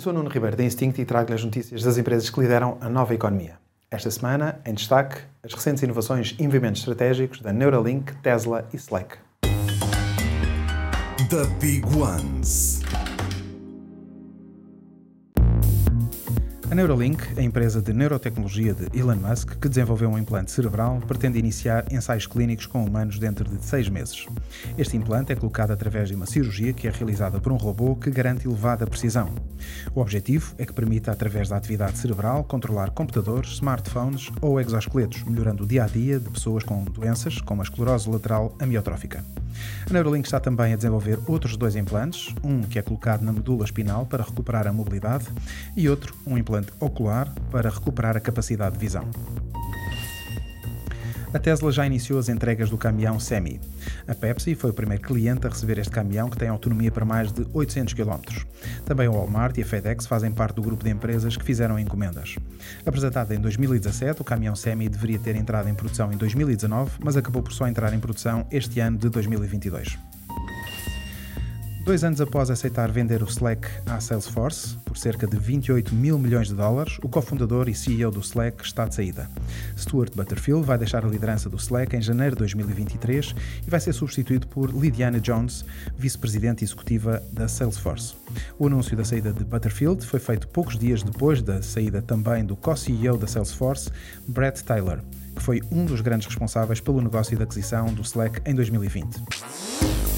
Eu sou Nuno Ribeiro da Instinct e trago-lhe as notícias das empresas que lideram a nova economia. Esta semana, em destaque, as recentes inovações e movimentos estratégicos da Neuralink, Tesla e Slack. The Big Ones. A Neuralink, a empresa de neurotecnologia de Elon Musk, que desenvolveu um implante cerebral, pretende iniciar ensaios clínicos com humanos dentro de seis meses. Este implante é colocado através de uma cirurgia que é realizada por um robô que garante elevada precisão. O objetivo é que permita, através da atividade cerebral, controlar computadores, smartphones ou exoesqueletos, melhorando o dia a dia de pessoas com doenças como a esclerose lateral amiotrófica. A Neuralink está também a desenvolver outros dois implantes, um que é colocado na medula espinal para recuperar a mobilidade e outro, um implante ocular, para recuperar a capacidade de visão. A Tesla já iniciou as entregas do caminhão Semi. A Pepsi foi o primeiro cliente a receber este caminhão que tem autonomia para mais de 800 km. Também o Walmart e a FedEx fazem parte do grupo de empresas que fizeram encomendas. Apresentado em 2017, o caminhão Semi deveria ter entrado em produção em 2019, mas acabou por só entrar em produção este ano de 2022. Dois anos após aceitar vender o Slack à Salesforce, por cerca de 28 mil milhões de dólares, o cofundador e CEO do Slack está de saída. Stuart Butterfield vai deixar a liderança do Slack em janeiro de 2023 e vai ser substituído por Lydiana Jones, vice-presidente executiva da Salesforce. O anúncio da saída de Butterfield foi feito poucos dias depois da saída também do co-CEO da Salesforce, Brett Taylor, que foi um dos grandes responsáveis pelo negócio de aquisição do Slack em 2020.